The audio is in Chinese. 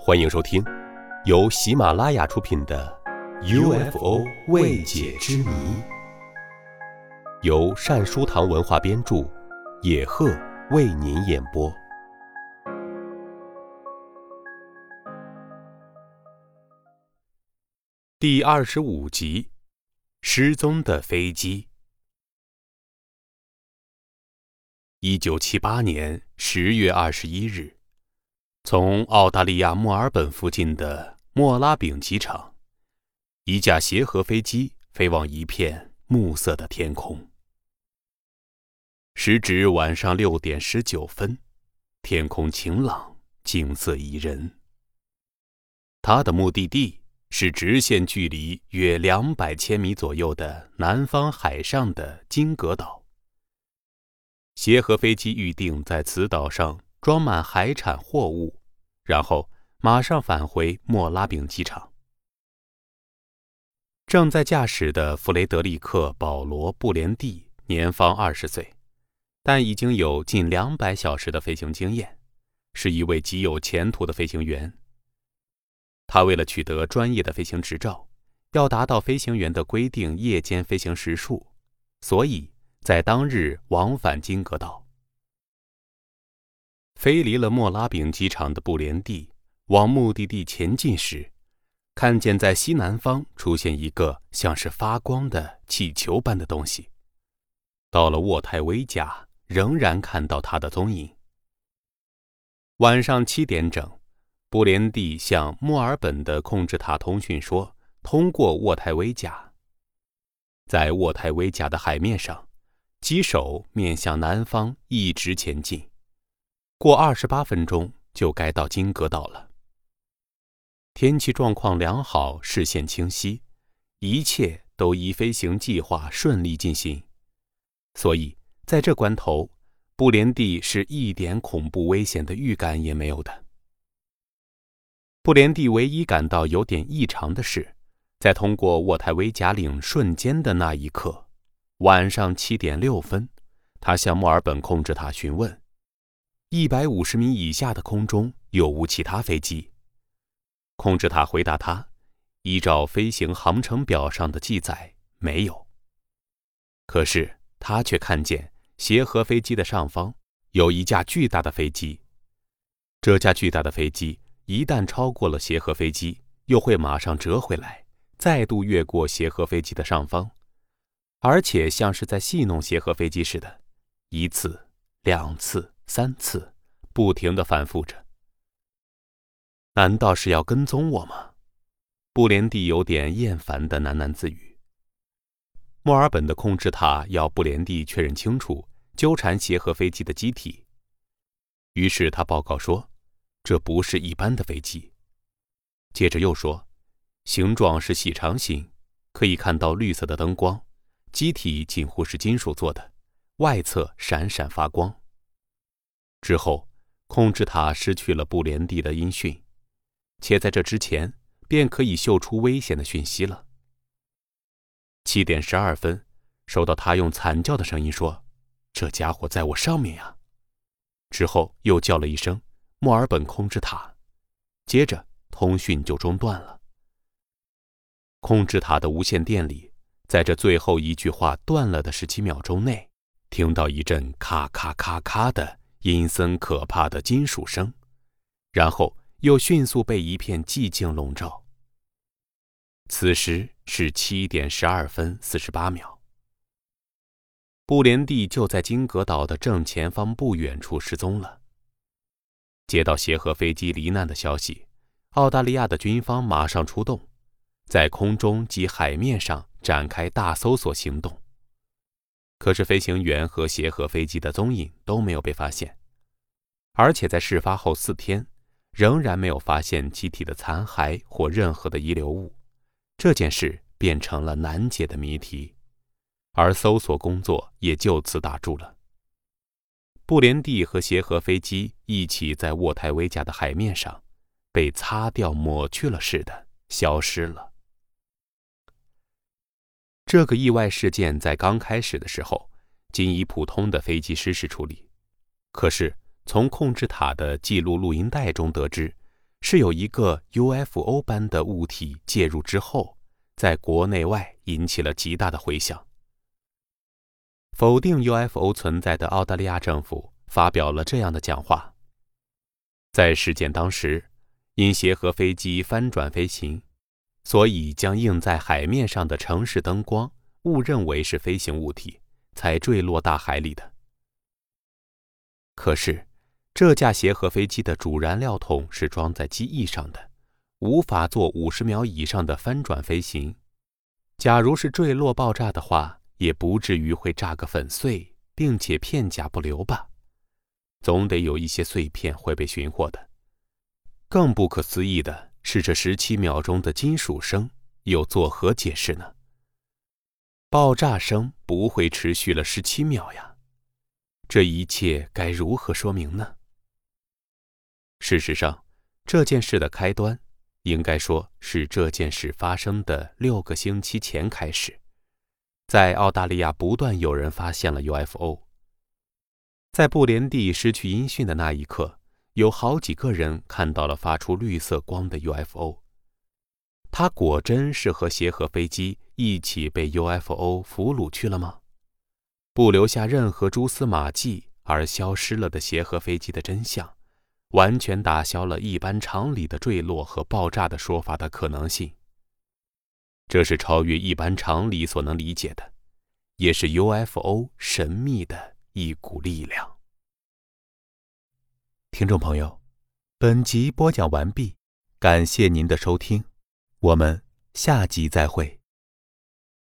欢迎收听由喜马拉雅出品的《UFO 未解之谜》，由善书堂文化编著，野鹤为您演播。第二十五集：失踪的飞机。一九七八年十月二十一日。从澳大利亚墨尔本附近的莫拉丙机场，一架协和飞机飞往一片暮色的天空。时值晚上六点十九分，天空晴朗，景色宜人。它的目的地是直线距离约两百千米左右的南方海上的金阁岛。协和飞机预定在此岛上装满海产货物。然后马上返回莫拉丙机场。正在驾驶的弗雷德里克·保罗·布连蒂年方二十岁，但已经有近两百小时的飞行经验，是一位极有前途的飞行员。他为了取得专业的飞行执照，要达到飞行员的规定夜间飞行时数，所以在当日往返金阁岛。飞离了莫拉丙机场的布连蒂往目的地前进时，看见在西南方出现一个像是发光的气球般的东西。到了沃泰维甲，仍然看到它的踪影。晚上七点整，布连蒂向墨尔本的控制塔通讯说，通过沃泰维甲。在沃泰维甲的海面上，机首面向南方一直前进。过二十八分钟就该到金阁岛了。天气状况良好，视线清晰，一切都依飞行计划顺利进行，所以在这关头，布连蒂是一点恐怖危险的预感也没有的。布连蒂唯一感到有点异常的是，在通过沃泰维甲岭瞬间的那一刻，晚上七点六分，他向墨尔本控制塔询问。一百五十米以下的空中有无其他飞机？控制塔回答他：“依照飞行航程表上的记载，没有。”可是他却看见协和飞机的上方有一架巨大的飞机。这架巨大的飞机一旦超过了协和飞机，又会马上折回来，再度越过协和飞机的上方，而且像是在戏弄协和飞机似的，一次、两次。三次，不停的反复着。难道是要跟踪我吗？布连蒂有点厌烦的喃喃自语。墨尔本的控制塔要布连蒂确认清楚纠缠协和飞机的机体。于是他报告说，这不是一般的飞机。接着又说，形状是细长形，可以看到绿色的灯光，机体近乎是金属做的，外侧闪闪发光。之后，控制塔失去了布连蒂的音讯，且在这之前便可以嗅出危险的讯息了。七点十二分，收到他用惨叫的声音说：“这家伙在我上面呀！”之后又叫了一声“墨尔本控制塔”，接着通讯就中断了。控制塔的无线电里，在这最后一句话断了的十几秒钟内，听到一阵咔咔咔咔的。阴森可怕的金属声，然后又迅速被一片寂静笼罩。此时是七点十二分四十八秒。布连蒂就在金阁岛的正前方不远处失踪了。接到协和飞机罹难的消息，澳大利亚的军方马上出动，在空中及海面上展开大搜索行动。可是飞行员和协和飞机的踪影都没有被发现，而且在事发后四天，仍然没有发现机体的残骸或任何的遗留物，这件事变成了难解的谜题，而搜索工作也就此打住了。布连蒂和协和飞机一起在沃泰维甲的海面上，被擦掉、抹去了似的消失了。这个意外事件在刚开始的时候，仅以普通的飞机失事处理。可是从控制塔的记录录音带中得知，是有一个 UFO 般的物体介入之后，在国内外引起了极大的回响。否定 UFO 存在的澳大利亚政府发表了这样的讲话：在事件当时，因协和飞机翻转飞行，所以将映在海面上的城市灯光误认为是飞行物体，才坠落大海里的。可是。这架协和飞机的主燃料桶是装在机翼上的，无法做五十秒以上的翻转飞行。假如是坠落爆炸的话，也不至于会炸个粉碎，并且片甲不留吧？总得有一些碎片会被寻获的。更不可思议的是，这十七秒钟的金属声又作何解释呢？爆炸声不会持续了十七秒呀，这一切该如何说明呢？事实上，这件事的开端，应该说是这件事发生的六个星期前开始，在澳大利亚不断有人发现了 UFO。在布连蒂失去音讯的那一刻，有好几个人看到了发出绿色光的 UFO。它果真是和协和飞机一起被 UFO 俘虏去了吗？不留下任何蛛丝马迹而消失了的协和飞机的真相。完全打消了一般常理的坠落和爆炸的说法的可能性。这是超越一般常理所能理解的，也是 UFO 神秘的一股力量。听众朋友，本集播讲完毕，感谢您的收听，我们下集再会。